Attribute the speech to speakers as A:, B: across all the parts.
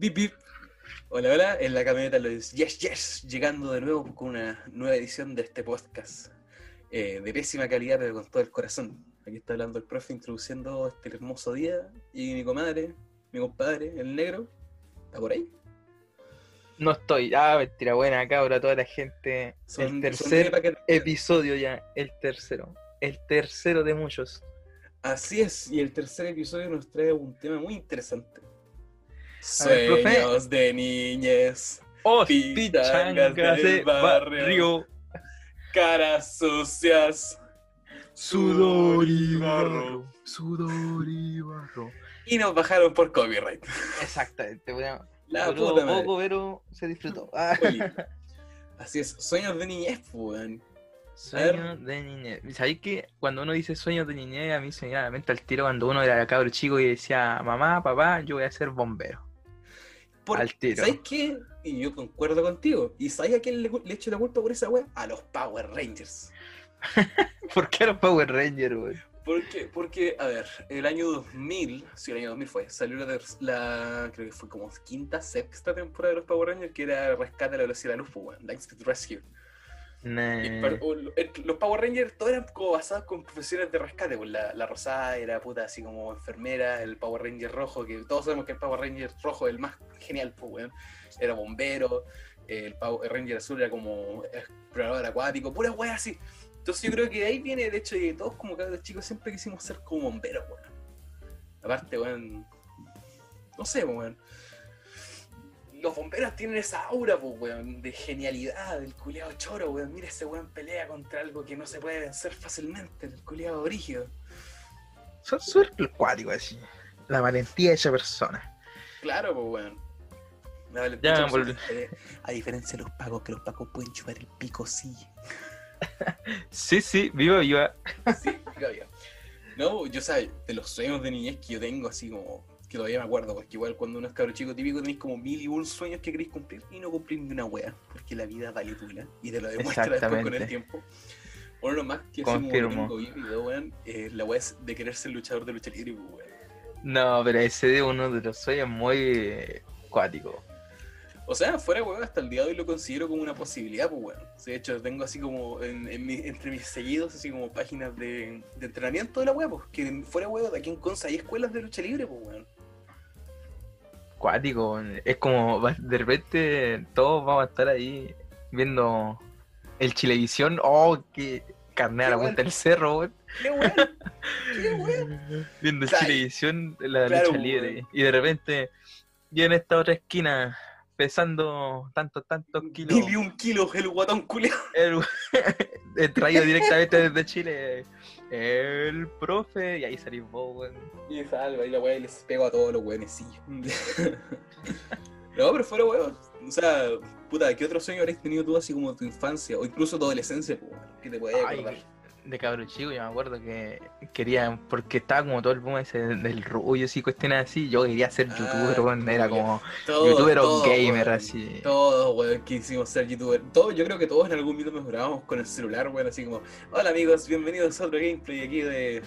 A: Bip, bip. Hola, hola, en la camioneta los Yes, Yes, llegando de nuevo con una nueva edición de este podcast. eh, de pésima calidad, pero con todo el corazón. Aquí está hablando el profe introduciendo este hermoso día. Y mi comadre, mi compadre, el negro, ¿está por ahí?
B: No estoy. Ah, mentira, buena cabra, toda la gente.
A: Son-
B: el tercer episodio ya, el tercero. El tercero de muchos.
A: Así es, y el tercer episodio nos trae un tema muy interesante. Sueños de niñez,
B: ¡Oh,
A: Pichangas
B: pichangas
A: del
B: de
A: barrio.
B: barrio!
A: caras sucias,
B: Sudor y
A: barro.
B: Sudor y barro.
A: y nos bajaron por copyright.
B: Exactamente, bueno.
A: La puta madre.
B: poco, pero se disfrutó. Ah.
A: Así es, sueños de niñez, pues, weón.
B: Sueños de niñez. ¿Sabéis que cuando uno dice sueños de niñez, a mí se me viene a la mente al tiro cuando uno era cabro chico y decía, mamá, papá, yo voy a ser bombero? Al tiro.
A: ¿Sabes qué? Y yo concuerdo contigo. ¿Y sabes a quién le, le echo la culpa por esa weá? A los Power Rangers.
B: ¿Por qué los Power Rangers, güey?
A: ¿Por qué? Porque, a ver, el año 2000, sí, el año 2000 fue, salió la, creo que fue como quinta, sexta temporada de los Power Rangers, que era Rescate a la Velocidad de la Luz, pues, weón, Lightspeed Rescue. Lo- el- los Power Rangers todos eran como basados con profesiones de rescate. Pues la, la rosada era puta así como enfermera, el Power Ranger rojo, que todos sabemos que el Power Ranger rojo es el más genial, pues weón. Era bombero, el Power Ranger azul era como explorador acuático, pura weá así. Entonces yo creo que de ahí viene el hecho de que todos como cabros chicos siempre quisimos ser como bomberos, weón. Aparte, weón. No sé, pues, weón. Los bomberos tienen esa aura, pues, weón, de genialidad, del culiado choro, weón. Mira ese weón pelea contra algo que no se puede vencer fácilmente, el culiado brígido.
B: Son súper cuáticos así. La valentía de esa persona.
A: Claro, pues, weón. La
B: Ya,
A: valentía
B: volví.
A: absoluta. A diferencia de los pagos, que los pagos pueden chupar el pico, sí.
B: Sí, sí, viva, viva.
A: Sí, todavía. No, yo sabes, de los sueños de niñez que yo tengo, así como, que todavía me acuerdo, porque igual cuando uno es cabro chico típico tenéis como mil y un sueños que queréis cumplir y no cumplir ni una wea, porque la vida vale tula y te lo demuestra después con el tiempo. Uno de los más que
B: Confirmo.
A: vívido, weón, eh, la wea es de querer ser luchador de lucha libre, weón.
B: No, pero ese es uno de los sueños muy eh.
A: O sea, fuera weón, hasta el día de hoy lo considero como una posibilidad, pues weón. De hecho, tengo así como en, en mi- entre mis seguidos, así como páginas de, de entrenamiento de la web, pues, que fuera weón, de aquí en Conza hay escuelas de lucha libre, pues weón.
B: Cuático, es como de repente todos vamos a estar ahí viendo el Chilevisión. Oh, qué carne a la punta del cerro, weón.
A: ¡Qué weón! ¡Qué weón!
B: Viendo el. Chilevisión, la
A: Claro,
B: lucha libre. Y de repente, yo en esta otra esquina, pesando tantos, tantos kilos.
A: Mil y un kilos el guatón culiao.
B: el, el traído directamente desde Chile. El profe, y ahí salís vos, weón.
A: Y salva, y la weá y les pego a todos los weones, sí. no, pero fuera weón. O sea, puta, ¿qué otro sueño habréis tenido tú así como tu infancia? O incluso tu adolescencia, pues, que te podías acordar?
B: De cabro chico, yo me acuerdo que quería, porque estaba como todo el boom ese del rubio y cuestiones así, yo quería ser
A: Ah,
B: youtuber, weón, era como youtuber o gamer,
A: weón.
B: así.
A: Todos, weón, quisimos ser youtuber. Todos, yo creo que todos en algún minuto nos grabamos con el celular, weón, así como, hola amigos, bienvenidos a otro gameplay aquí de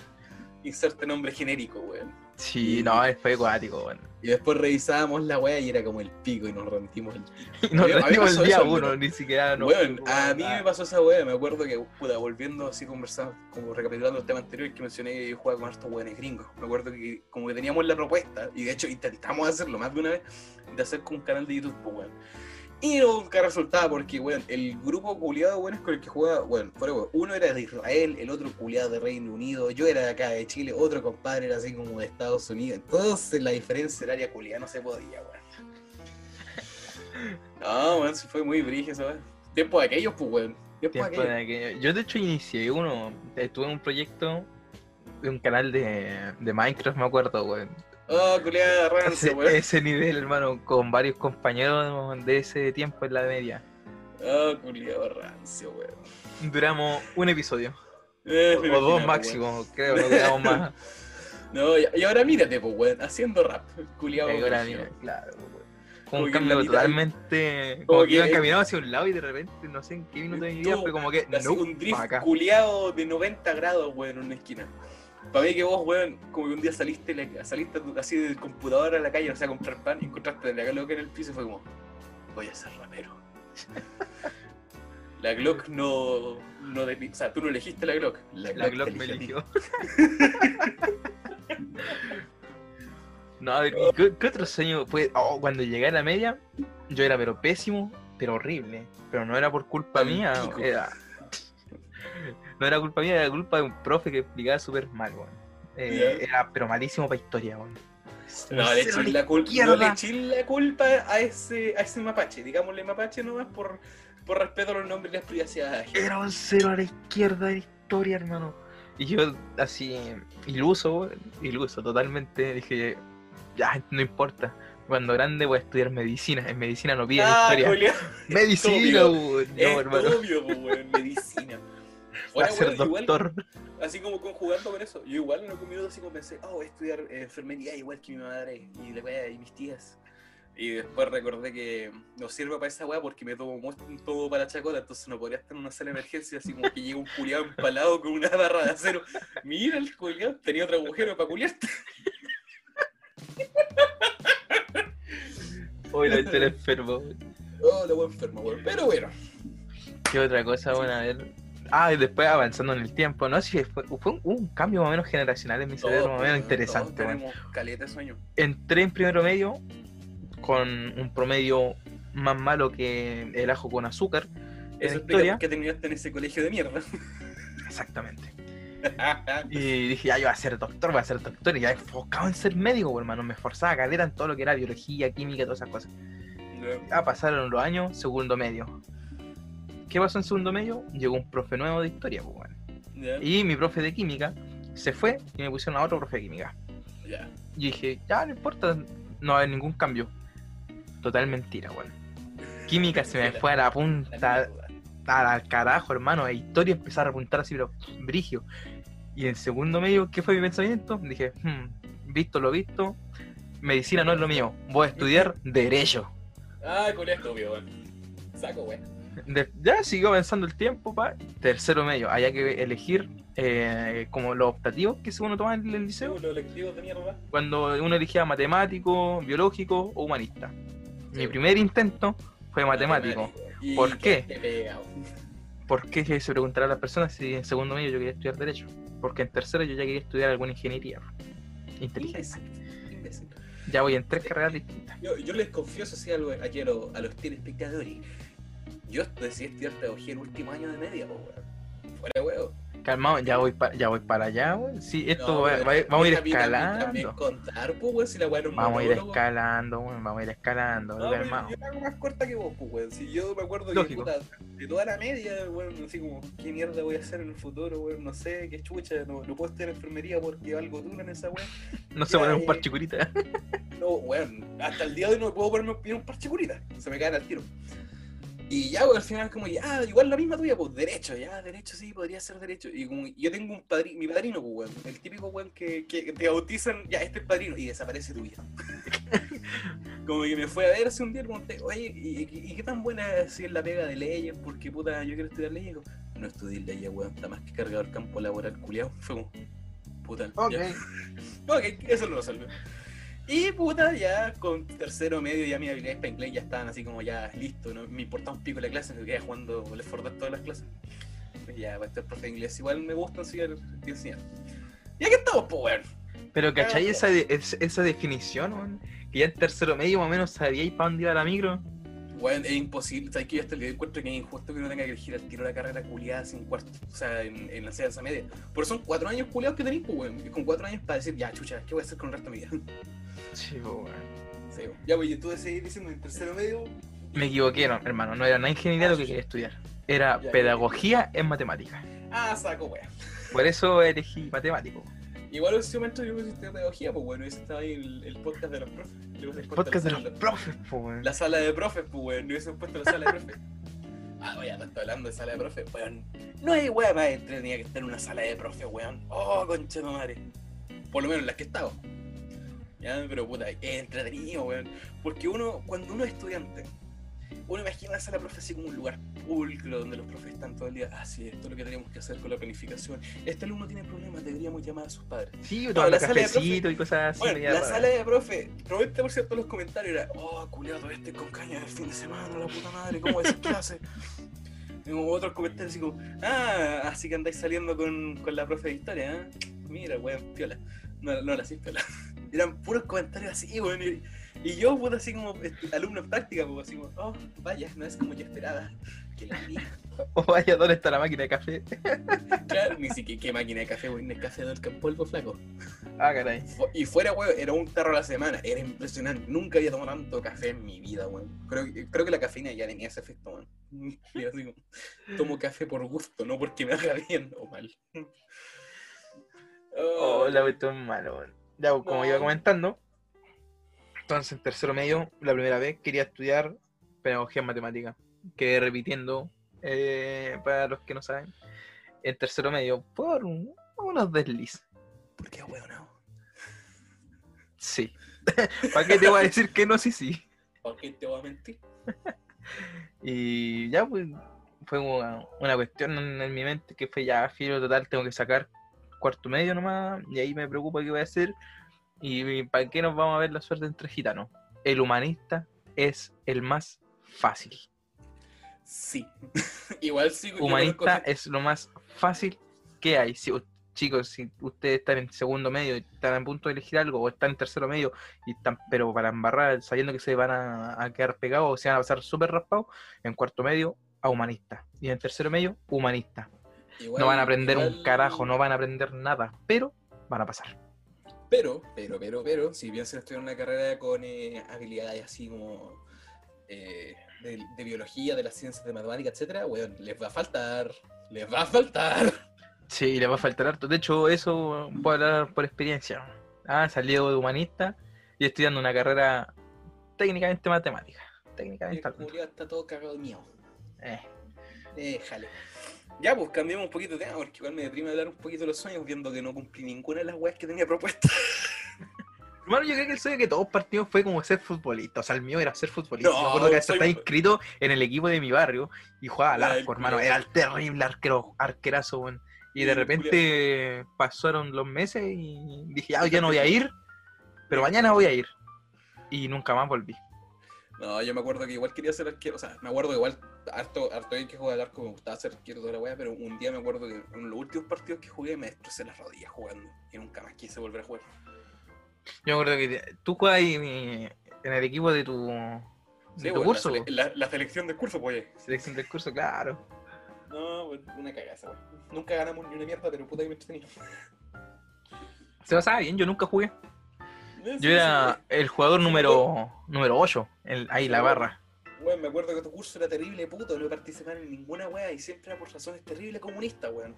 A: inserte nombre genérico, weón.
B: Sí, no, fue acuático, weón.
A: Y después revisábamos la weá y era como el pico y nos rentimos el
B: Y nos rendimos el día
A: eso,
B: uno, ni siquiera nos preocupamos
A: a mí
B: nada.
A: me pasó esa weá, me acuerdo que, puta, volviendo así conversando, como recapitulando el tema anterior que mencioné que yo jugaba con estos weones gringos. Me acuerdo que como que teníamos la propuesta, y de hecho intentamos hacerlo más de una vez, de hacer con un canal de YouTube, pues weón. Y nunca resultaba porque, weón, el grupo culiado, weón, con el que jugaba, weón, fuera, weón, uno era de Israel, el otro culiado de Reino Unido, yo era de acá de Chile, otro compadre era así como de Estados Unidos. Entonces la diferencia horaria culiada no se podía, weón. No, weón, se fue muy brígido, ¿sabes? Tiempo de aquellos, pues, weón. Tiempo de aquellos.
B: que- Yo de hecho inicié uno, estuve en un proyecto de un canal de, de Minecraft, me acuerdo, weón.
A: Oh, culiada rancio,
B: Ese,
A: weón.
B: ese nivel, hermano, con varios compañeros de ese tiempo en la media.
A: Oh, culiada rancio, weón.
B: Duramos un episodio,
A: Eh,
B: o, dos
A: imaginaba,
B: máximo, creo, no duramos más.
A: weón. No, y, y ahora mírate, pues, weón, haciendo rap. Culiado.
B: Ahora, mira, claro, weón.
A: Como
B: Fue un cambio
A: mitad-
B: totalmente.
A: como
B: Como
A: que-
B: que iban caminando hacia un lado y de repente, no sé en qué minuto de mi vida, fue como que. No,
A: un drift culiado de 90 grados, weón, en una esquina. Para mí que vos, weón, como que un día saliste, saliste así del computador a la calle, o sea, a comprar pan y encontraste la Glock en el piso y fue como, voy a ser rapero. La Glock no, no de- o sea, tú no elegiste la Glock. La,
B: La
A: Glock,
B: me
A: eligió.
B: No, a ver, ¿y ¿qué, qué otro sueño fue? Oh, cuando llegué a la media, yo era pero pésimo, pero horrible. Pero no era por culpa mía, era... No era culpa mía, era culpa de un profe que explicaba súper mal, weón. Eh. Era pero malísimo para historia, weón.
A: No, le eché la, culpa, no
B: izquierda.
A: le eché la culpa a ese, a ese mapache. Digámosle mapache nomás por, por respeto a los nombres y las privacidades.
B: Era un cero a la izquierda de la historia, hermano. Y yo así, iluso, iluso totalmente, dije, ya, no importa. Cuando grande voy a estudiar medicina. En medicina no piden
A: Ah,
B: historia. Medicina,
A: obvio.
B: weón. No,
A: es
B: hermano.
A: obvio, weón, medicina.
B: Voy a
A: Ahora,
B: ser
A: igual-
B: doctor.
A: así como conjugando con eso. Yo igual en algún minuto así como pensé, oh, voy a estudiar eh, enfermería igual que mi madre y, la y mis tías. Y después recordé que no sirve para esa weá porque me tomo todo para la chacota, entonces no podría estar en una sala de emergencia así como que llega un culiado empalado con una barra de acero. Mira el culiado, tenía otro agujero para culiarte.
B: Hoy la historia enfermo.
A: Oh, la wea enferma, weón. Pero bueno.
B: ¿Qué otra cosa, bueno, a ver? Ah, y después avanzando en el tiempo, ¿no? Sí, fue, fue un, un cambio más o menos generacional en mi cerebro, más o menos interesante,
A: caleta de sueño.
B: entré en primero medio con un promedio más malo que el ajo con azúcar
A: Eso explica por qué terminaste en ese colegio de mierda.
B: Exactamente. Y dije, ya yo voy a ser doctor, voy a ser doctor. Y ya enfocado en ser médico, pues, hermano. Me esforzaba caleta en todo lo que era biología, química, todas esas cosas. Ya pasaron los años, segundo medio. ¿Qué pasó en segundo medio? Llegó un profe nuevo de historia, pues, bueno. Y mi profe de química se fue y me pusieron a otro profe de química.
A: ya.
B: Y dije, ya no importa, no va a haber ningún cambio. Total mentira, weón. Química se me fue a la punta, al carajo, hermano. A historia empezar a apuntar así, pero brigio. Y en segundo medio, ¿qué fue mi pensamiento? Dije, hmm, visto lo visto, medicina no es lo mío. Voy a estudiar derecho.
A: Ah, colegio, obvio, weón. Saco, weón.
B: De- ya siguió avanzando el tiempo, pa. Tercero medio, había que elegir eh, como los optativos que uno toma en el liceo.
A: Los electivos de mierda.
B: cuando uno elegía matemático, biológico o humanista. Mi primer intento fue matemático.
A: Y
B: ¿Por qué?
A: pegado.
B: ¿Por qué se preguntará a las personas si en segundo medio yo quería estudiar Derecho? Porque en tercero yo ya quería estudiar alguna ingeniería. Inteligencia.
A: Imbécil, imbécil.
B: Ya voy en tres carreras distintas.
A: Yo, yo les confieso así algo aquí a, los- a los telespectadores. Yo decidí estudiar pedagogía el último año de media, po, weón. Fuera huevo.
B: Calmado, ya voy, pa- ya voy para allá, weón. Sí, esto
A: No,
B: va-
A: weón,
B: va- vamos a ir
A: también-
B: escalando.
A: contar, weón, si la
B: Vamos a ir escalando, weón. Vamos a ir escalando,
A: No,
B: calmado.
A: yo la hago más corta que vos, pues, weón. Si yo me acuerdo
B: Lógico.
A: que puta, de toda la media, weón, así como, ¿qué mierda voy a hacer en el futuro, weón? No sé, qué chucha, no, no puedo estudiar enfermería porque valgo duro en esa weón.
B: No se
A: Ya,
B: poner un
A: eh.
B: parche curita.
A: No, weón, hasta el día de hoy no puedo ponerme un parche curita, se me caen al tiro. Y ya, weón, al final es como, ya, igual la misma tuya, pues derecho, ya, derecho sí, podría ser derecho. Y como yo tengo un padrino, mi padrino, pues, weón, el típico weón que, que te bautizan, ya, este es padrino, y desaparece tu vida. como que me fue a ver hace un día pregunté, oye, ¿y, y- y qué tan buena es si es la pega de leyes? Porque puta, yo quiero estudiar leyes. Digo, no estudié leyes, weón, está más que cargado el campo laboral culiao. Fue como, puta, ya. Ok, eso lo resuelve. Y puta, ya con tercero medio ya mis habilidades para inglés ya estaban así como ya listo, no me importaba un pico la clase, me quedaba jugando Left 4 Dead todas las clases. Pues ya, para este profe de inglés igual me gusta enseñar enseñar. Y aquí estamos, pues weón.
B: Pero ¿cachai
A: Ah,
B: esa, de- es- esa definición, weón? Que ya en tercero medio más o menos sabíais para dónde iba la micro.
A: Weón, es imposible, sabes que yo hasta el de encuentro que es injusto que uno tenga que elegir al tiro la carrera culiada sin cuarto, o sea, en, en la enseñanza media. Por eso son cuatro años culiados que tenéis, pues weón. Y con cuatro años para decir, ya, chucha, ¿qué voy a hacer con el resto de mi vida?
B: Sí, weón.
A: Sí, ya, pues, y tú decidís diciendo en tercero medio.
B: Me equivoqué, no, hermano. No era nada ingeniería lo que quería estudiar. Era
A: Ya,
B: pedagogía en matemáticas.
A: Ah, saco, weón.
B: Por eso elegí matemático.
A: Igual en ese momento yo estudiado pedagogía, pues bueno, ese estaba ahí el, el podcast de los profes.
B: El
A: puesto
B: podcast de los profes, weón.
A: La sala de profes, pues bueno, le hubiesen puesto la sala de profes. Ah, no estoy hablando de sala de profes, weón. No hay weón más entretenida que estar en una sala de profes, weón. Oh, concha de madre. Por lo menos las que he estado. Ya, pero puta, es entretenido, weón. Porque uno, cuando uno es estudiante uno imagina esa la profe así como un lugar público donde los profes están todo el día, ah, sí, esto es lo que tenemos que hacer con la planificación. Este alumno tiene problemas, deberíamos llamar a sus padres.
B: Sí, o la cafecito y cosas así.
A: Bueno, la sala de profe, 90% de los comentarios era, oh, culiado, este con caña del fin de semana, la puta madre, ¿cómo es clase? Y otros comentarios así como, ah, así que andáis saliendo con, con la profe de historia, ¿eh? Mira, weón, piola. No, no la sí, piola. Eran puros comentarios así, weón. Y, y yo, puta, así como alumno en práctica, pues, así como, oh, vaya, no es como yo esperaba. Que la
B: O oh, vaya, ¿dónde está la máquina de café?
A: claro, ni siquiera qué máquina de café, weón, el café del polvo flaco.
B: Ah, caray.
A: Y fuera, weón, era un tarro a la semana, era impresionante. Nunca había tomado tanto café en mi vida, weón. Creo, creo que la cafeína ya tenía ese efecto, weón. Y así como, tomo café por gusto, no porque me haga bien o mal.
B: Oh, la es malo, weón. Ya, pues, como iba comentando, entonces, en tercero medio, la primera vez, quería estudiar pedagogía en matemática. Quedé repitiendo, eh, para los que no saben, en tercero medio, por unos deslices.
A: ¿Por qué, weón?
B: Sí. ¿Para qué te voy a decir que no? Sí, sí.
A: ¿Para qué te voy a mentir?
B: y ya, pues, fue una, cuestión en, mi mente que fue ya, filo total, tengo que sacar cuarto medio nomás, y ahí me preocupa qué voy a hacer ¿Y para qué nos vamos a ver la suerte entre gitanos? El humanista es el más fácil.
A: Sí. Igual sí.
B: Humanista es lo más fácil que hay. Si, chicos, si ustedes están en segundo medio y están a punto de elegir algo, o están en tercero medio, y están, pero para embarrar, sabiendo que se van a, quedar pegados o se van a pasar súper raspados, en cuarto medio, a humanista. Y en tercero medio, humanista. No van a aprender un carajo, no van a aprender nada, pero van a pasar.
A: Pero, pero, pero, pero, si bien se estudian una carrera con eh, habilidades así como eh, de, biología, de las ciencias de matemática, etcétera, weón, les va a faltar, les va a faltar.
B: Sí, les va a faltar harto. De hecho, eso puedo hablar por experiencia. Ah, salido de humanista y estudiando una carrera técnicamente matemática. Técnicamente.
A: El está todo cagado de miedo. Eh. Déjale. Ya, pues cambiemos un poquito de tema, porque igual me deprime hablar un poquito de los sueños, viendo que no cumplí ninguna de las weas que tenía propuestas.
B: Hermano, yo creo que el sueño que todos partimos fue como ser futbolista. O sea, el mío era ser futbolista. No, me acuerdo que hasta estaba inscrito en el equipo de mi barrio y jugaba al arco, hermano. Era el terrible arquero, arquerazo, weón. Y de repente pasaron los meses y dije, ah, ya no voy a ir, pero mañana voy a ir. Y nunca más volví.
A: No, yo me acuerdo que igual quería ser arquero, o sea, me acuerdo que igual harto, harto bien que jugar al arco me gustaba ser arquero toda la weá, pero un día me acuerdo que en los últimos partidos que jugué me destrocé las rodillas jugando y nunca más quise volver a jugar.
B: Yo me acuerdo que tú juegas en el equipo de tu,
A: de tu curso. La, la, selección del curso, pues.
B: Selección del curso, claro.
A: No, una cagaza, weón. Nunca ganamos ni una mierda, pero puta que me tenía.
B: Se pasaba bien, yo nunca jugué. Yo era el jugador número, número 8, el, ahí la barra.
A: Weón, me acuerdo que tu curso era terrible, puto, no participaba en ninguna wea y siempre era por razones terribles comunistas, weón.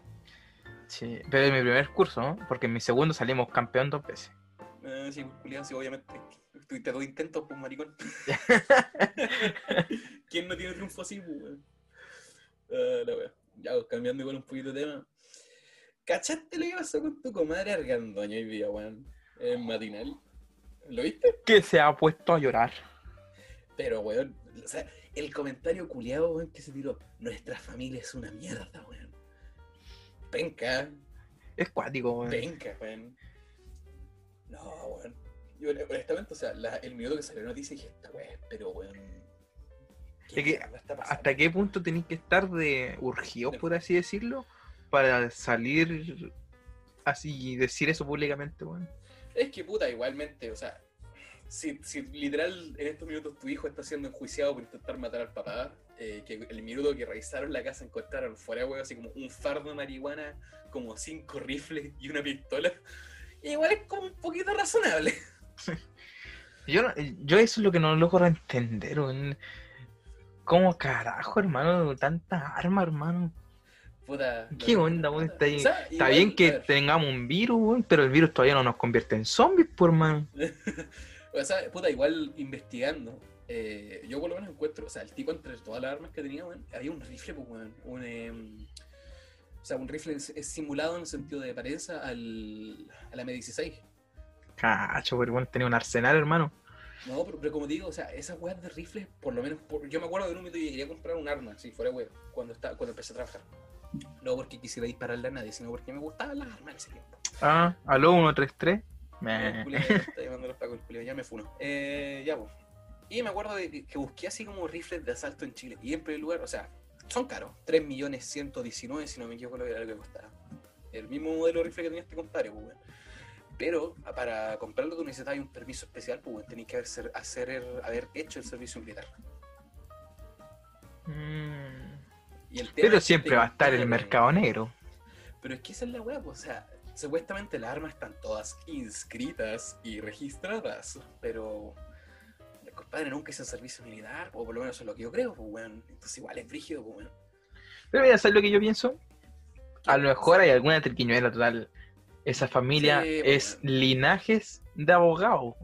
B: Sí, pero en mi primer curso, ¿no? Porque en mi segundo salimos campeón dos veces.
A: Ah, sí, Julián, sí, obviamente. Tuviste dos intentos, pues, maricón. ¿Quién no tiene triunfo así, pues, weón? Ah, la wea. Ya, pues, cambiando igual un poquito de tema. ¿Cachaste lo que pasó con tu comadre Argandoña hoy día, weón? En matinal. ¿Lo viste?
B: Que se ha puesto a llorar.
A: Pero, weón, o sea, el comentario culiado, weón, que se tiró, nuestra familia es una mierda, weón. Penca.
B: Es cuático, weón.
A: Penca, weón. No, weón. Yo, honestamente, o sea, el minuto que salió la noticia dije, esta weón, pero weón.
B: ¿Qué ¿Hasta qué punto tenéis que estar de urgido, por así decirlo, para salir así y decir eso públicamente, weón?
A: Es que puta, igualmente, o sea, si, si literal en estos minutos tu hijo está siendo enjuiciado por intentar matar al papá, eh, que el minuto que revisaron la casa encontraron fuera de así como un fardo de marihuana, como cinco rifles y una pistola, igual es como un poquito razonable.
B: Yo, yo eso es lo que no logro entender, ¿Cómo carajo, hermano? Tanta arma, hermano. ¿Qué onda, Está, está bien que tengamos un virus, pero el virus todavía no nos convierte en zombies, por man.
A: o sea, puta, igual investigando, eh, yo por lo menos encuentro, o sea, el tipo entre todas las armas que tenía, había un rifle, pues, un, em, o sea, un rifle es, simulado en el sentido de pareja al, a la M16.
B: Cacho, pero bueno, tenía un arsenal, hermano.
A: No, pero, como digo, o sea, esas weas de rifles, por lo menos, yo me acuerdo de un momento que quería comprar un arma, si fuera wea, cuando, está, cuando empecé a trabajar. No porque quisiera dispararle a nadie, sino porque me gustaban las armas en ese tiempo.
B: Ah, aló 133.
A: Me... está llamando los pacos, ya me funo. Eh, ya, pues. Y me acuerdo de que, busqué así como rifles de asalto en Chile. Y en primer lugar, o sea, son caros. 3.119.000, si no me equivoco, lo que, que costaba. El mismo modelo de rifle que tenía este compadre, pues, bueno. Pero para comprarlo tú necesitas un permiso especial, pues bueno, tenés que haber, hacer, haber hecho el servicio militar.
B: Mm. Pero siempre va a estar el mercado negro.
A: Pero es que esa es la weá, pues, o sea, supuestamente las armas están todas inscritas y registradas, pero el compadre nunca hizo servicio militar, o por lo menos eso es lo que yo creo, pues bueno, entonces igual es frígido, pues bueno.
B: Pero voy a hacer lo que yo pienso. A lo mejor hay alguna triquiñuela total esa familia pues, es linajes de abogados,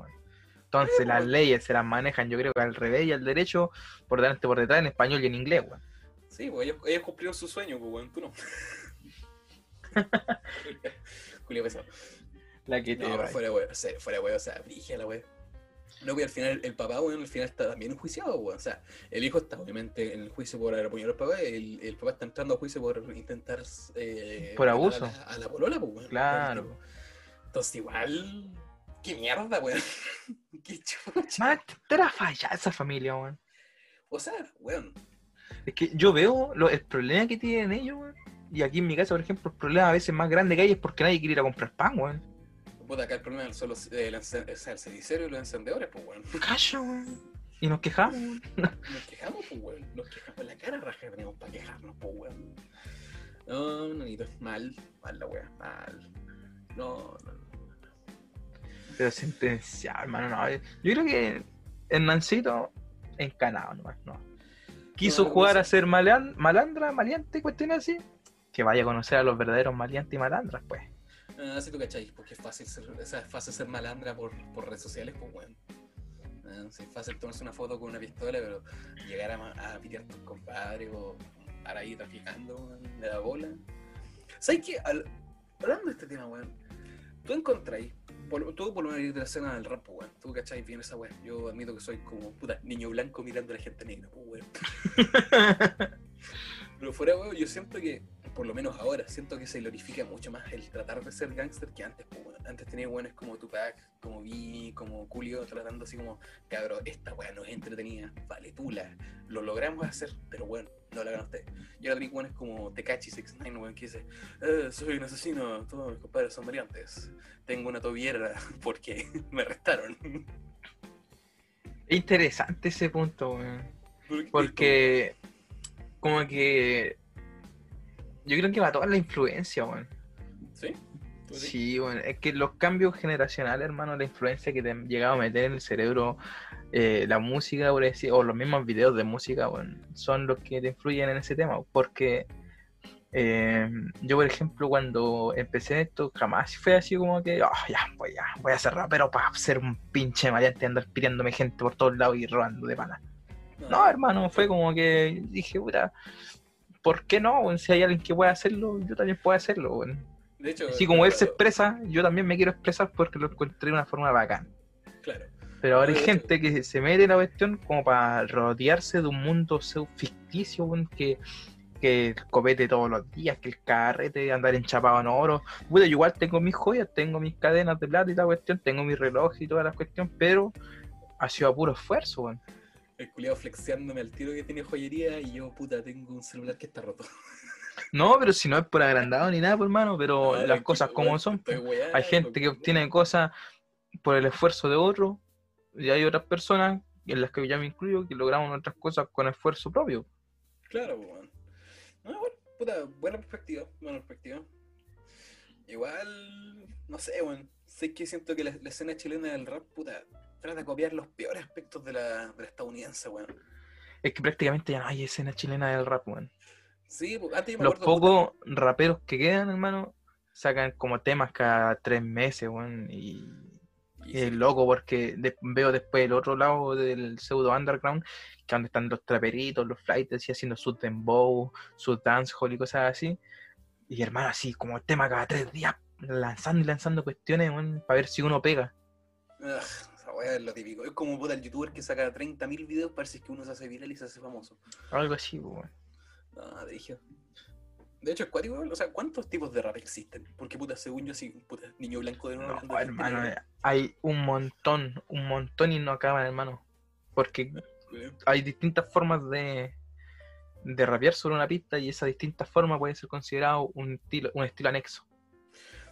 B: Entonces las pues. leyes se las manejan, yo creo que al revés y al derecho, por delante por detrás, en español y en inglés, weón.
A: Sí, pues ellos, cumplieron su sueño, pues, weón, tú no. Julio pesado. La que te. No, fuera, weón, fuera, weón, o sea, brilla la weón. No, pues al final el papá, bueno, al final está también enjuiciado, weón. O sea, el hijo está obviamente en el juicio por haber apoyado al papá, el, el papá está entrando a juicio por intentar...
B: Eh, por abuso.
A: A la, polola, pues, weón.
B: Claro.
A: Entonces igual... ¡Qué mierda, weón! ¡Qué chucha!
B: Man, te era falla esa familia, weón.
A: O sea, weón.
B: Es que yo veo lo, el problema que tienen ellos, weón. Y aquí en mi casa, por ejemplo, el problema a veces más grande que hay es porque nadie quiere ir a comprar pan, weón.
A: Puta, acá el problema son los, el, el, cenicero y los encendedores, pues, weón.
B: Cacho, weón. Y nos quejamos, weón.
A: Nos quejamos, pues, weón. Nos quejamos. La cara raja tenemos para quejarnos, pues, weón. No, no, mal. Mal la weón. Mal. No, no, no.
B: Pero sentenciar, hermano, no. Yo creo que Hernancito, encanado nomás, no. Quiso jugar a ser malandra, maleante, cuestiones así. Que vaya a conocer a los verdaderos maleantes y malandras, pues.
A: Ah, sí, tú cacháis, porque es fácil ser, o sea, es fácil ser malandra por, por redes sociales, pues bueno. Ah, es fácil tomarse una foto con una pistola, pero llegar a, a pitear a tus compadres o para ahí traficando de la bola. ¿Sabes qué? hablando de este tema, weón, tú encontráis, tú por lo menos de la escena del rap, weón, tú cacháis bien esa weón. Yo admito que soy como puta niño blanco mirando a la gente negra, pues weón. pero fuera, weón, yo siento que por lo menos ahora, siento que se glorifica mucho más el tratar de ser gángster que antes. Pues, antes tenía buenos como Tupac, como Vi, como Julio, tratando así como, cabrón, esta weá no es entretenida, vale, tula, lo logramos hacer, pero bueno, no lo hagan ustedes. Y ahora tenía buenos como Tekachi 69, weón, que dice, eh, soy un asesino, todos mis compadres son variantes, tengo una tobiera porque me arrestaron.
B: Interesante ese punto, weón. Porque como que yo creo que va toda la influencia, weón.
A: ¿Sí?
B: Sí, bueno, es que los cambios generacionales, hermano, la influencia que te han llegado a meter en el cerebro, eh, la música, por decir, o los mismos videos de música, bueno, son los que te influyen en ese tema. Porque eh, yo, por ejemplo, cuando empecé esto, jamás fue así como que, oh, ya, voy a, voy a ser rapero para ser un pinche mariante, andar pidiéndome gente por todos lados y robando de pana. No, hermano, fue como que dije, puta, ¿por qué no? Si hay alguien que pueda hacerlo, yo también puedo hacerlo. De hecho, Así como él se expresa, yo también me quiero expresar porque lo encontré de una forma bacán.
A: Claro.
B: Pero ahora hay gente que se mete en la cuestión como para rodearse de un mundo ficticio, que, que el copete todos los días, que el carrete, andar enchapado en oro. yo igual tengo mis joyas, tengo mis cadenas de plata y la cuestión, tengo mi reloj y toda la cuestión, pero ha sido a puro esfuerzo, weón
A: el culiado flexiándome al tiro que tiene joyería y yo, puta, tengo un celular que está roto.
B: No, pero si no es por agrandado ni nada, por hermano, pero las cosas como son. hay gente que obtiene cosas por el esfuerzo de otro y hay otras personas, en las que ya me incluyo, que logramos otras cosas con esfuerzo propio.
A: Claro, bueno. No, bueno, puta, buena perspectiva, buena perspectiva. Igual, no sé, bueno, sé que siento que la escena chilena del rap, puta, trata de copiar los peores aspectos de la, de la estadounidense, weón.
B: Es que prácticamente ya no hay escena chilena del rap, weón.
A: Sí, pues, antes me
B: Los pocos raperos que quedan, hermano, sacan como temas cada tres meses, weón. Y, es loco porque veo después el otro lado del pseudo underground, que donde están los traperitos, los flighters, y haciendo su dembow, su dancehall y cosas así. Y hermano, así como el tema cada tres días, lanzando y lanzando cuestiones, weón, para ver si uno pega
A: es lo típico. Es como puta el youtuber que saca 30.000 videos es que uno se hace viral y se hace famoso.
B: Algo así, weón.
A: No, dije. De hecho, es cuático, weón. O sea, ¿cuántos tipos de rap existen? Porque puta, según yo, sí, puta, niño blanco de nuevo.
B: No,
A: de
B: hermano,
A: gente,
B: hay un montón, un montón y no acaban, hermano. Porque hay distintas formas de, de rapear sobre una pista y esa distinta forma puede ser considerado un estilo, un estilo anexo.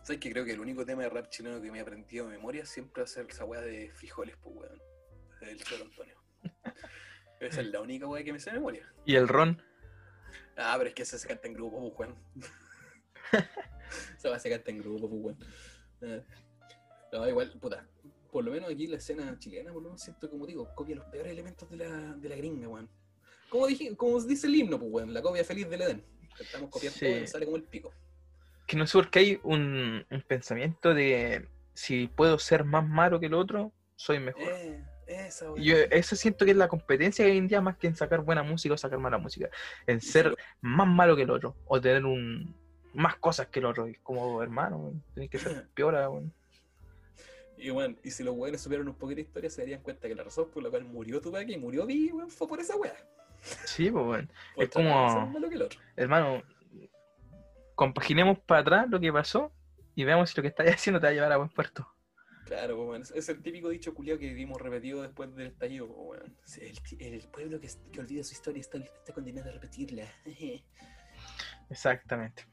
A: ¿Sabes que creo que el único tema de rap chileno que me he aprendido de memoria siempre va a ser esa weá de frijoles, pues weón. Del Cholo Antonio. Esa es la única weá que me sé de memoria.
B: Y el ron,
A: Ah, pero es que se canta en grupo, pues weón. Esa weá se canta en grupo, pues weón. Eh, No, igual, puta. Por lo menos aquí la escena chilena, por lo menos siento, como digo, copia los peores elementos de la, de la gringa, weón. Como, dije, como dice el himno, pues weón, la copia feliz del Edén. Estamos copiando
B: Sí.
A: todo y nos sale como el pico.
B: Que no sé por qué hay un, un pensamiento de si puedo ser más malo que el otro, soy mejor.
A: Eh, esa.
B: Yo eso siento que es la competencia que hoy en día más que en sacar buena música o sacar mala música. En ser más malo que el otro. O tener un más cosas que el otro. Y es como, hermano, tenés que ser peor, weón.
A: Y bueno, y si los weones supieran un poquito de historia, se darían cuenta que la razón por la cual murió Tupac y murió weón, fue por esa weá.
B: Sí, pues.
A: Por
B: Es como-
A: ser más malo que el otro.
B: Hermano, compaginemos para atrás lo que pasó y veamos si lo que estás haciendo te va a llevar a buen puerto.
A: Claro, pues, es- el típico dicho culiao que vimos repetido después del estallido, pues, El, el pueblo que, que olvida su historia está, está condenado a repetirla.
B: Exactamente.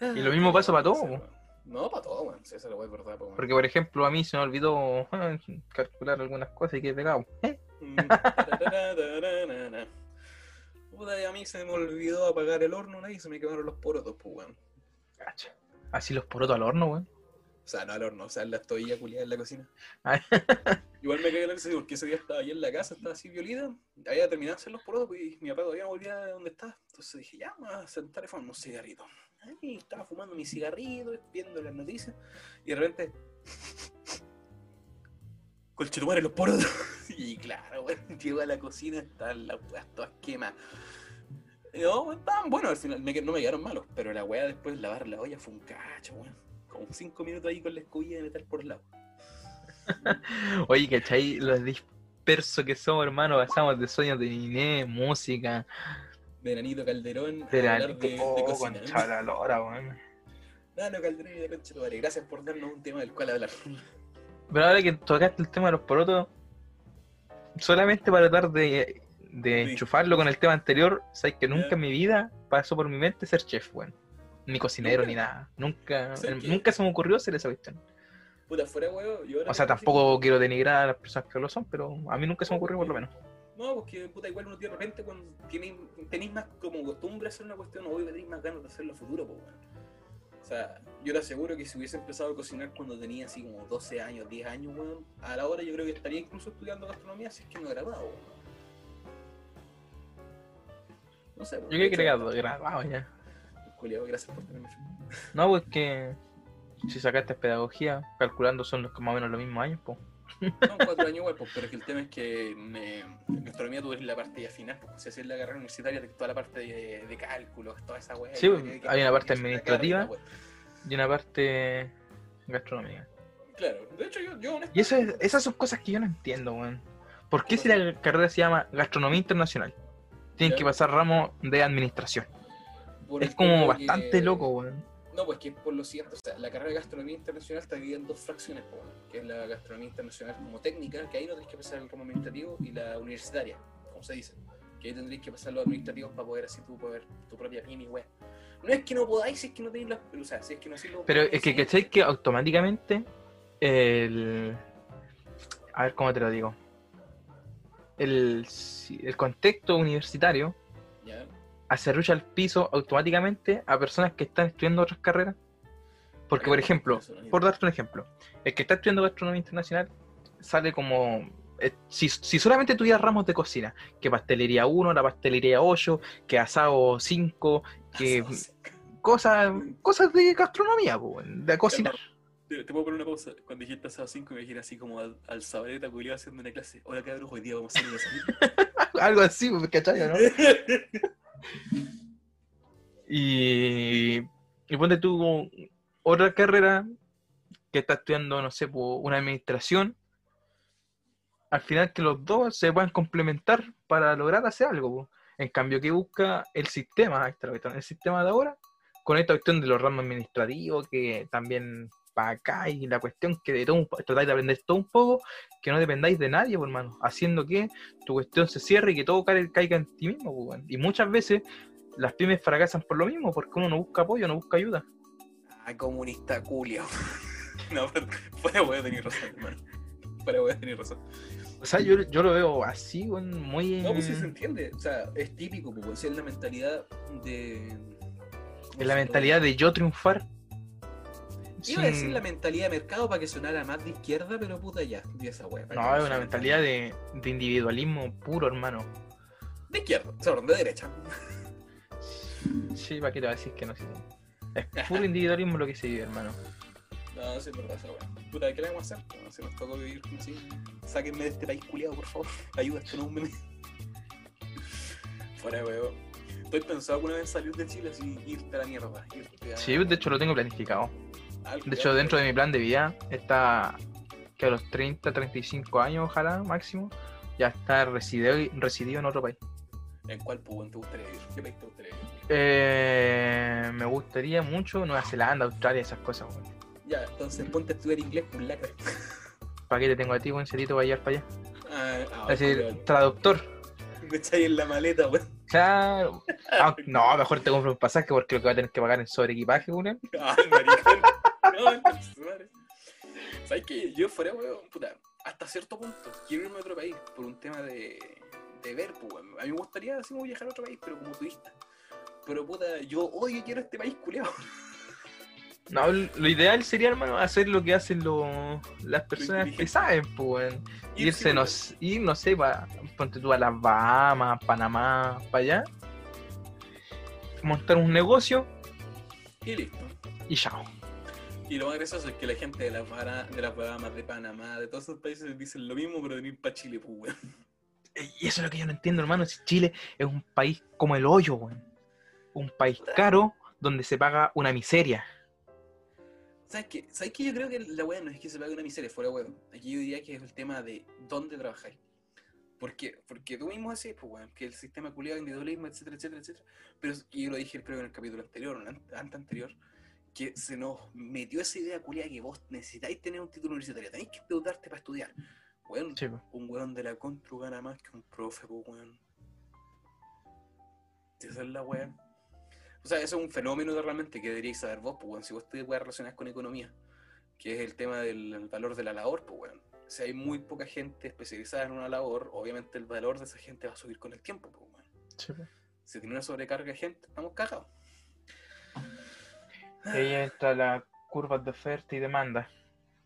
B: Y lo mismo pasa para todo,
A: weón. No, para todo. Sí, eso lo voy a verdad, pues, weón.
B: Porque, por ejemplo, a mí se me olvidó ah, calcular algunas cosas y quedé pegado. ¿Eh?
A: Puta, y a mí se me olvidó apagar el horno, ¿no? y se me quemaron los porotos, pues, weón.
B: Cacha. Así los porotos al horno, weón.
A: O sea, no al horno, o sea, en la tobilla culiada en la cocina.
B: Ay.
A: Igual me caí en la risa porque ese día estaba ahí en la casa, estaba así violita, había terminado de hacer los porotos, pues, y mi papá todavía no volvía de donde estaba. Entonces dije, ya, me voy a sentar y fumar un cigarrito. Ahí estaba fumando mi cigarrito, viendo las noticias, y de repente. Colchetumare los porotos. y claro, weón, llego a la cocina, estaban las weas todas quemadas. No, estaban buenos al final, me- no me quedaron malos, pero la wea después de lavar la olla fue un cacho, weón. Como cinco minutos ahí con la escobilla de metal por el lado.
B: Oye, ¿cachai? Los dispersos que somos, hermano, pasamos de sueños de Inés, música,
A: de Nanito Calderón
B: de
A: hablar de, de
B: Oh,
A: cocina.
B: concha la lora, weón.
A: Calderón y de. Gracias por darnos un tema del cual hablar.
B: Pero ahora que tocaste el tema de los porotos, solamente para tratar de, de
A: Sí.
B: enchufarlo con el tema anterior, sabes que nunca en mi vida pasó por mi mente ser chef, weón. Ni cocinero,
A: ¿Nunca?
B: ni nada. Nunca, nunca se me ocurrió hacer esa cuestión.
A: Puta, fuera huevo. Yo ahora
B: O sea, tampoco quiero denigrar a las personas que lo son, pero a mí nunca se me ocurrió por lo menos.
A: No, porque puta, igual uno tiene de repente cuando tiene, tenéis más como costumbre hacer una cuestión, que tenéis más ganas de hacerlo a futuro, pues weón. O sea, yo te aseguro que si hubiese empezado a cocinar cuando tenía así como 12 años, 10 años, weón, a la hora yo creo que estaría incluso estudiando gastronomía si es que no he grabado, weón. No sé,
B: Yo creo que era grabado ya.
A: Culiao, gracias por tenerme.
B: No, pues que si sacaste pedagogía, calculando son los que más o menos los mismos años, pues.
A: No, cuatro años igual, pues, pero es que el tema es que en, eh, en gastronomía tú eres la parte ya final, pues, si haces la carrera universitaria, de toda la parte de, de cálculos, toda esa weá.
B: Sí, pues, hay una parte administrativa.
A: y-
B: una parte gastronómica.
A: Claro, de hecho, yo, yo
B: Y eso es- esas son cosas que yo no entiendo, weón. ¿Por qué si la carrera se llama gastronomía internacional? Tienen que pasar ramos de administración.
A: por
B: Es como bastante
A: que-
B: loco, weón.
A: No, pues que por lo siguiente, o sea, la carrera de gastronomía internacional está dividida en dos fracciones, bueno, que es la gastronomía internacional como técnica, que ahí no tenés que pasar el ramo administrativo, y la universitaria, como se dice, que ahí tendréis que pasar los administrativos para poder así tú poder tu propia pyme, web. No es que no podáis, si es que no tenéis las, o sea, si es que no
B: Pero es que. Que automáticamente el... A ver, ¿cómo te lo digo? El, el contexto universitario
A: Ya,
B: acerrucha el piso automáticamente a personas que están estudiando otras carreras. Porque, por ejemplo, por darte un ejemplo, el que está estudiando gastronomía internacional sale como. eh, si, si solamente tuviera ramos de cocina, que pastelería 1, la pastelería 8, que asado 5, que cosas cosas de gastronomía, de cocinar.
A: Te, te puedo poner una pausa. Cuando dijiste asado 5, me imaginé así como al, al sabaleta culiado haciendo una clase. Hola cabros, hoy día vamos a hacer un desayuno.
B: Algo así, pues, ¿cachai? ¿no? Y, y ponte tú otra carrera que está estudiando, no sé, una administración al final que los dos se puedan complementar para lograr hacer algo. En cambio, ¿qué busca el sistema? El sistema de ahora, con esta cuestión de los ramos administrativos, que también para acá y la cuestión que de todo tratáis de aprender todo un poco, que no dependáis de nadie, pues, hermano, haciendo que tu cuestión se cierre y que todo caiga en ti mismo, pues, y muchas veces las pymes fracasan por lo mismo, porque uno no busca apoyo, no busca ayuda.
A: Ah, comunista culio. no, fuera voy a tener razón, hermano. Fuera voy a tener razón.
B: O sea, yo, yo lo veo así, muy...
A: No, pues sí se entiende. O sea, es típico, pues, es la mentalidad de...
B: Es la mentalidad de yo triunfar
A: Iba a decir la mentalidad de mercado para que sonara más de izquierda, pero puta ya, esa
B: No, es una mentalidad de, individualismo puro, hermano.
A: De izquierda, sea, de derecha.
B: Sí, ¿para qué te va a decir que no? Es puro individualismo lo que se vive, hermano.
A: No, sí, es verdad, esa weá. Puta, ¿qué le vamos a hacer? No, si nos tocó vivir así. Sáquenme de este país culiado, por favor. Ayuda, esto no es un meme. Fuera, weón. Estoy pensado alguna vez salir de Chile así, irte a la mierda. Irte a...
B: Sí, de hecho lo tengo planificado. De hecho, dentro de mi plan de vida está que a los 30, 35 años, ojalá, máximo, ya está residido, residido en otro país.
A: ¿En cuál país te gustaría ir? ¿Qué país te gustaría ir?
B: Eh, me gustaría mucho Nueva Zelanda, Australia, esas cosas,
A: Ya, entonces ponte a estudiar inglés con lacra.
B: ¿Para qué te tengo a ti, buen cerito, para para allá?
A: Ah, ah,
B: es decir, traductor.
A: Me echáis en la maleta, weón.
B: Claro. Ah, no, mejor te compro un pasaje porque lo que va a tener que pagar en sobre equipaje, weón.
A: Ah, maricón. ¿Sabes qué? Yo fuera, weón, puta, hasta cierto punto, quiero irme a otro país por un tema de, de ver, pues, A mí me gustaría así viajar a otro país, pero como turista. Pero puta, yo odio quiero este país culiado.
B: No, lo ideal sería, hermano, hacer lo que hacen las personas que saben, pues, irse, no, ir, no sé, pa, ponte tú a las Bahamas, Panamá, para allá, montar un negocio
A: y listo.
B: Y chao.
A: Y lo más gracioso es que la gente de las, de las Bahamas, de Panamá, de todos esos países dicen lo mismo, pero venir para Chile, pues, weón.
B: Y eso es lo que yo no entiendo, hermano. Si Chile es un país como el hoyo, weón. Un país caro donde se paga una miseria.
A: ¿Sabes qué? ¿Sabes qué? Yo creo que la weá no es que se pague una miseria, fuera weón. Aquí yo diría que es el tema de dónde trabajáis. ¿Por qué? Porque tú mismo decís, pues, weón, que el sistema culiado, individualismo, etcétera, etcétera, etcétera. Pero yo lo dije creo en el capítulo anterior, antes anterior, que se nos metió esa idea culia que vos necesitáis tener un título universitario, tenéis que endeudarte para estudiar. Weón, un weón de la Contru gana más que un profe, pues, weón. Esa es la weón. O sea, eso es un fenómeno de realmente que deberíais saber vos, pues, weón, si vos te puedes relacionar con economía, que es el tema del valor de la labor, pues, weón. Si hay muy poca gente especializada en una labor, obviamente el valor de esa gente va a subir con el tiempo, pues, weón. Si tiene una sobrecarga de gente, estamos cagados.
B: Ahí entra la curva de oferta y demanda.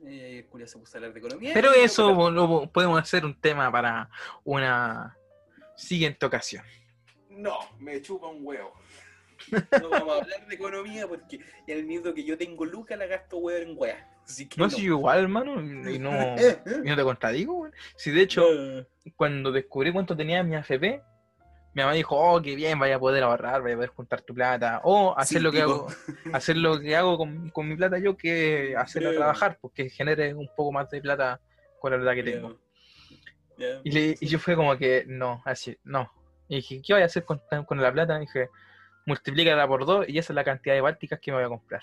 A: Y se puso a hablar de economía.
B: Pero eso podemos hacer un tema para una siguiente ocasión.
A: No, me chupa un huevo. No vamos a hablar de economía porque el miedo que yo tengo Luca la gasto huevo en hueá.
B: no, si igual, hermano, y no, y no te contradigo, Si de hecho, cuando descubrí cuánto tenía mi AFP, mi mamá dijo, oh, qué bien, vaya a poder ahorrar, vaya a poder juntar tu plata, o hacer lo que hago, hacer lo que hago con, mi plata yo, que hacerla trabajar, porque genere un poco más de plata con la verdad que tengo. Y, yo fue como que, no, así, no. Y dije, ¿qué voy a hacer con, la plata? Y dije, multiplícala por dos y esa es la cantidad de bálticas que me voy a comprar.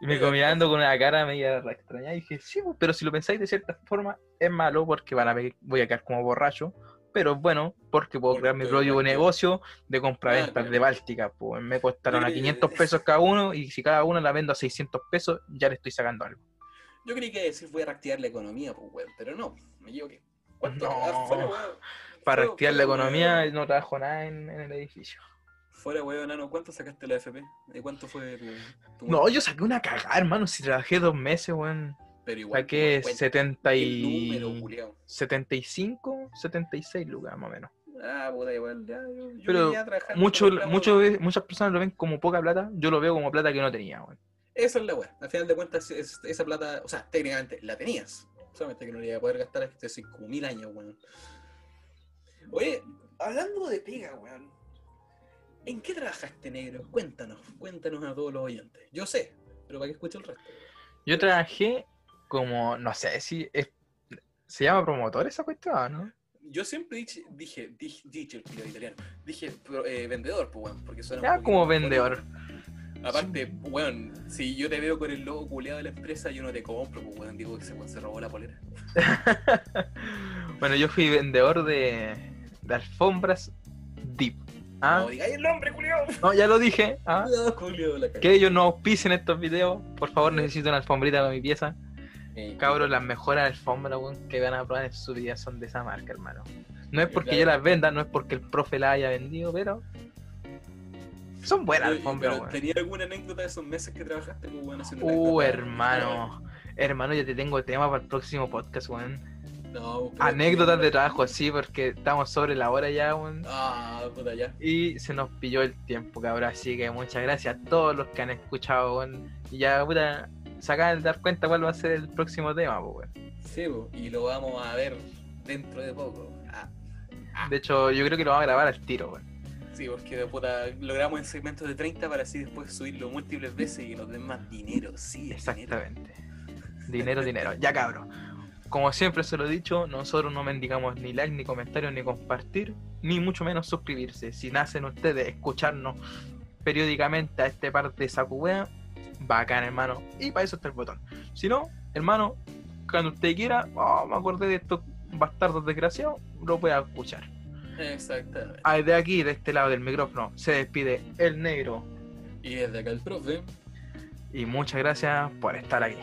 B: Y me comía con una cara media extraña. Y dije, sí, pues, pero si lo pensáis de cierta forma, es malo porque van a voy a quedar como borracho. Pero es bueno porque puedo crear mi propio negocio de compra-venta de Báltica. Pues me costaron a 500 pesos cada uno y si cada uno la vendo a 600 pesos, ya le estoy sacando algo.
A: Yo creí que decir voy a reactivar la economía, pues, pero no, me equivoqué.
B: No, para reactivar la economía no trabajo nada en el edificio.
A: Fuera, weón, nano, ¿cuánto sacaste la FP? ¿De cuánto fue
B: tu, No, yo saqué una cagada, hermano. Si trabajé dos meses, weón. Pero igual. Saqué 70 y... número, 75, 76 lucas, más o menos.
A: Ah, puta, igual, ya. Yo,
B: Pero mucho, mucho, muchas personas lo ven como poca plata. Yo lo veo como plata que no tenía, weón.
A: Esa es la weón. Al final de cuentas, esa plata, o sea, técnicamente la tenías. Solamente que no la iba a poder gastar hace como mil años, weón. Oye, hablando de pega, weón. ¿En qué trabajaste, negro? Cuéntanos, cuéntanos a todos los oyentes. Yo sé, pero para que escuche el resto.
B: Yo trabajé como, no sé si es, se llama promotor esa cuestión, ¿no?
A: Yo siempre dije, dije, dije, dije el italiano, dije eh, vendedor, pues, bueno, porque suena
B: Ya como vendedor.
A: Aparte, weón, si yo te veo con el logo culeado de la empresa, yo no te compro, pues weón, digo que ese weón se robó la polera.
B: bueno, yo fui vendedor de, de alfombras Deep.
A: ¿Ah? No digáis el nombre, culiado.
B: No, ya lo dije. ¿ah? que ellos no auspicien estos videos. Por favor, necesito una alfombrita para mi pieza. Eh, Cabros, las mejores alfombras que van a probar en su vida son de esa marca, hermano. No es porque yo las venda, no es porque el profe la haya vendido, pero son buenas alfombras,
A: ¿Tenía alguna anécdota de esos meses que trabajaste,
B: pues, Uh, hermano. Hermano, ya te tengo tema para el próximo podcast, weón. No, Anécdotas de trabajo, sí, porque estamos sobre la hora ya, weón.
A: Ah, puta ya.
B: Y se nos pilló el tiempo, cabrón. Así que muchas gracias a todos los que han escuchado, weón. Y ya, puta, se acaban de dar cuenta cuál va a ser el próximo tema,
A: weón. Sí, y lo vamos a ver dentro de poco. Ah.
B: Ah. De hecho, yo creo que lo vamos a grabar al tiro, weón.
A: Sí, porque puta, logramos en segmentos de 30 para así después subirlo múltiples veces y nos den más dinero, sí.
B: Exactamente. Dinero, dinero. Ya cabrón. Como siempre se lo he dicho, nosotros no mendigamos ni like, ni comentarios, ni compartir, ni mucho menos suscribirse. Si nacen ustedes escucharnos periódicamente a este par de sacubea, bacán, hermano. Y para eso está el botón. Si no, hermano, cuando usted quiera, oh, me acordé de estos bastardos desgraciados, lo puede escuchar.
A: Exactamente.
B: Ah, de aquí, de este lado del micrófono, se despide el negro.
A: Y desde acá el profe.
B: Y muchas gracias por estar aquí.